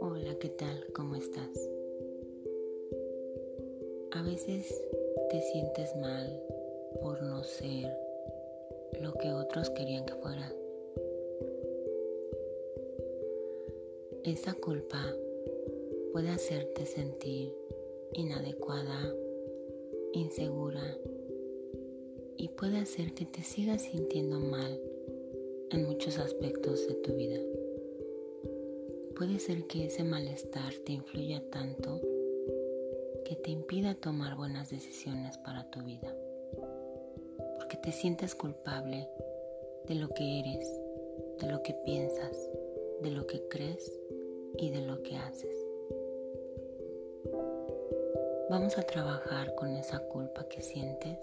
Hola, ¿qué tal? ¿Cómo estás? A veces te sientes mal por no ser lo que otros querían que fueras. Esa culpa puede hacerte sentir inadecuada, insegura y puede hacer que te sigas sintiendo mal en muchos aspectos de tu vida. Puede ser que ese malestar te influya tanto que te impida tomar buenas decisiones para tu vida, porque te sientes culpable de lo que eres, de lo que piensas, de lo que crees y de lo que haces. Vamos a trabajar con esa culpa que sientes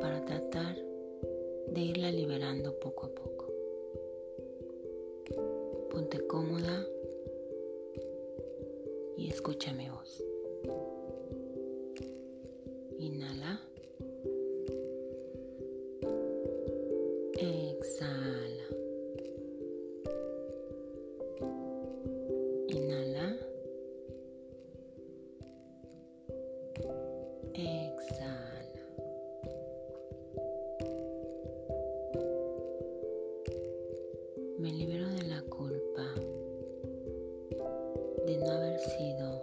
para tratar de irla liberando poco a poco. Ponte cómoda y escucha mi voz. Inhala. Exhala. Me libero de la culpa de no haber sido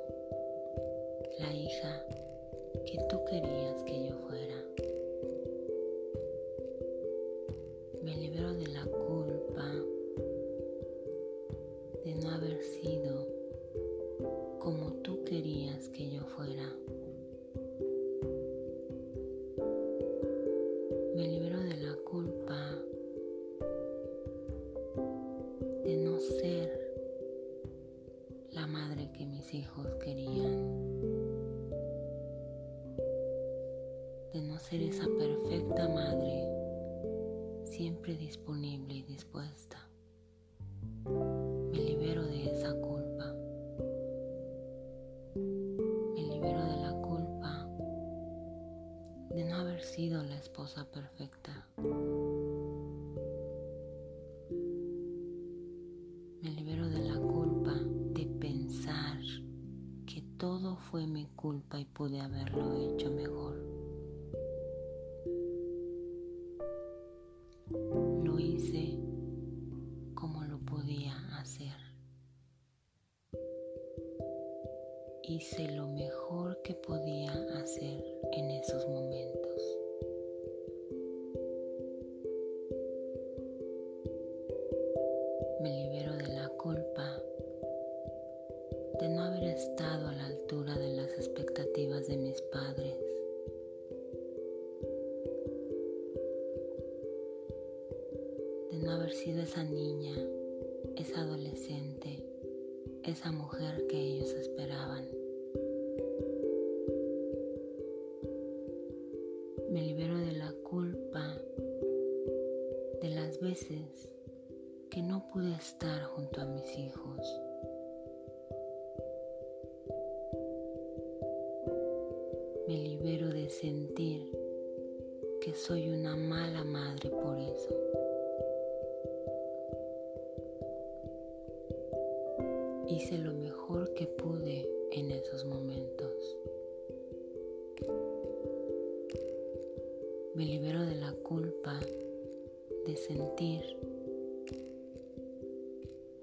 la hija que tú querías que yo fuera. Me libero de la culpa de no haber sido de no ser la madre que mis hijos querían. De no ser esa perfecta madre siempre disponible y dispuesta. Me libero de esa culpa. Me libero de la culpa de no haber sido la esposa perfecta. Todo fue mi culpa y pude haberlo hecho mejor. Lo hice como lo podía hacer. Hice lo mejor que podía hacer en esos momentos. Me libero de la culpa estado a la altura de las expectativas de mis padres. De no haber sido esa niña, esa adolescente, esa mujer que ellos esperaban. Me libero de la culpa de las veces que no pude estar junto a mis hijos. Me libero de sentir que soy una mala madre por eso. Hice lo mejor que pude en esos momentos. Me libero de la culpa de sentir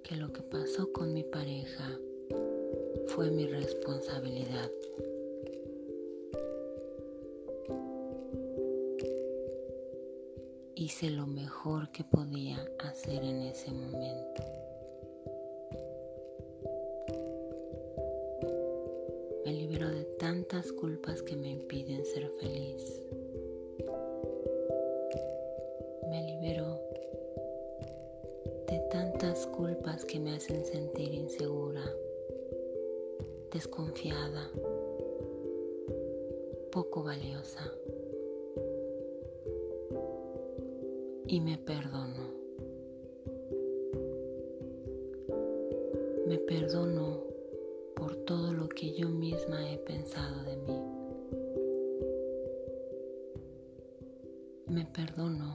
que lo que pasó con mi pareja fue mi responsabilidad. Hice lo mejor que podía hacer en ese momento. Me libero de tantas culpas que me impiden ser feliz. Me libero de tantas culpas que me hacen sentir insegura, desconfiada, poco valiosa. Y me perdono. Me perdono por todo lo que yo misma he pensado de mí. me perdono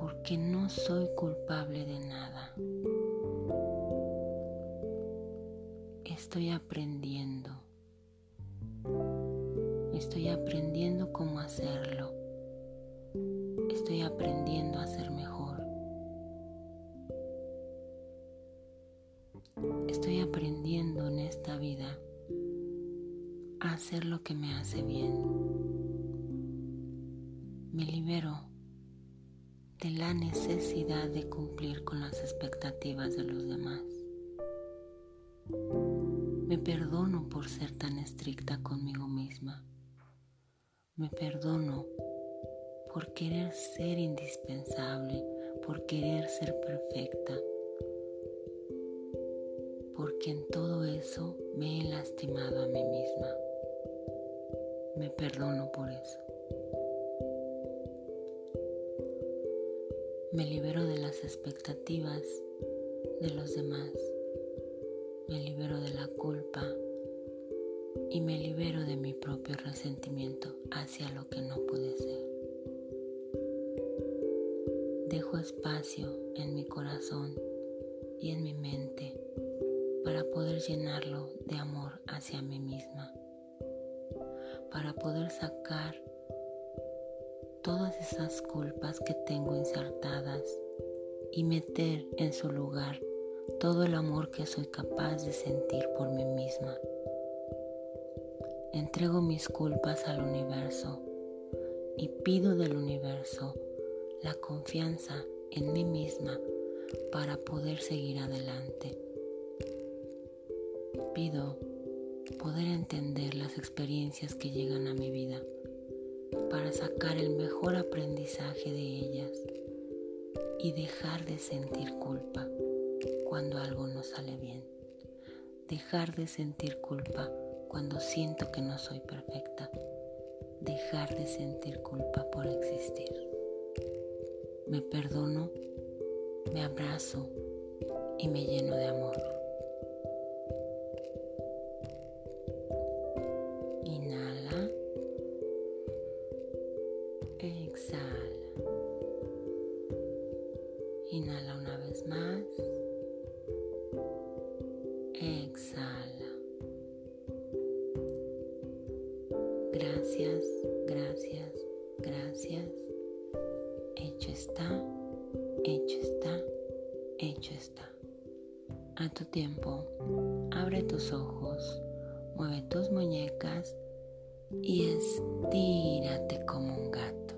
porque no soy culpable de nada. Estoy aprendiendo. Estoy aprendiendo cómo hacerlo. Estoy aprendiendo a ser mejor. Estoy aprendiendo en esta vida a hacer lo que me hace bien. Me libero de la necesidad de cumplir con las expectativas de los demás. Me perdono por ser tan estricta conmigo misma. Me perdono por querer ser indispensable, por querer ser perfecta, porque en todo eso me he lastimado a mí misma. Me perdono por eso. Me libero de las expectativas de los demás. Me libero de la culpa y me libero de mi propio resentimiento hacia lo que no puede ser. Dejo espacio en mi corazón y en mi mente para poder llenarlo de amor hacia mí misma, para poder sacar todas esas culpas que tengo insertadas y meter en su lugar todo el amor que soy capaz de sentir por mí misma. Entrego mis culpas al universo y pido del universo la confianza en mí misma para poder seguir adelante. Pido poder entender las experiencias que llegan a mi vida para sacar el mejor aprendizaje de ellas y dejar de sentir culpa cuando algo no sale bien. Dejar de sentir culpa cuando siento que no soy perfecta. Dejar de sentir culpa por existir me perdono, me abrazo y me lleno de amor. Inhala. Exhala. Inhala una vez más. Exhala. Gracias, gracias, gracias está, hecho está, hecho está. A tu tiempo, abre tus ojos, mueve tus muñecas y estírate como un gato.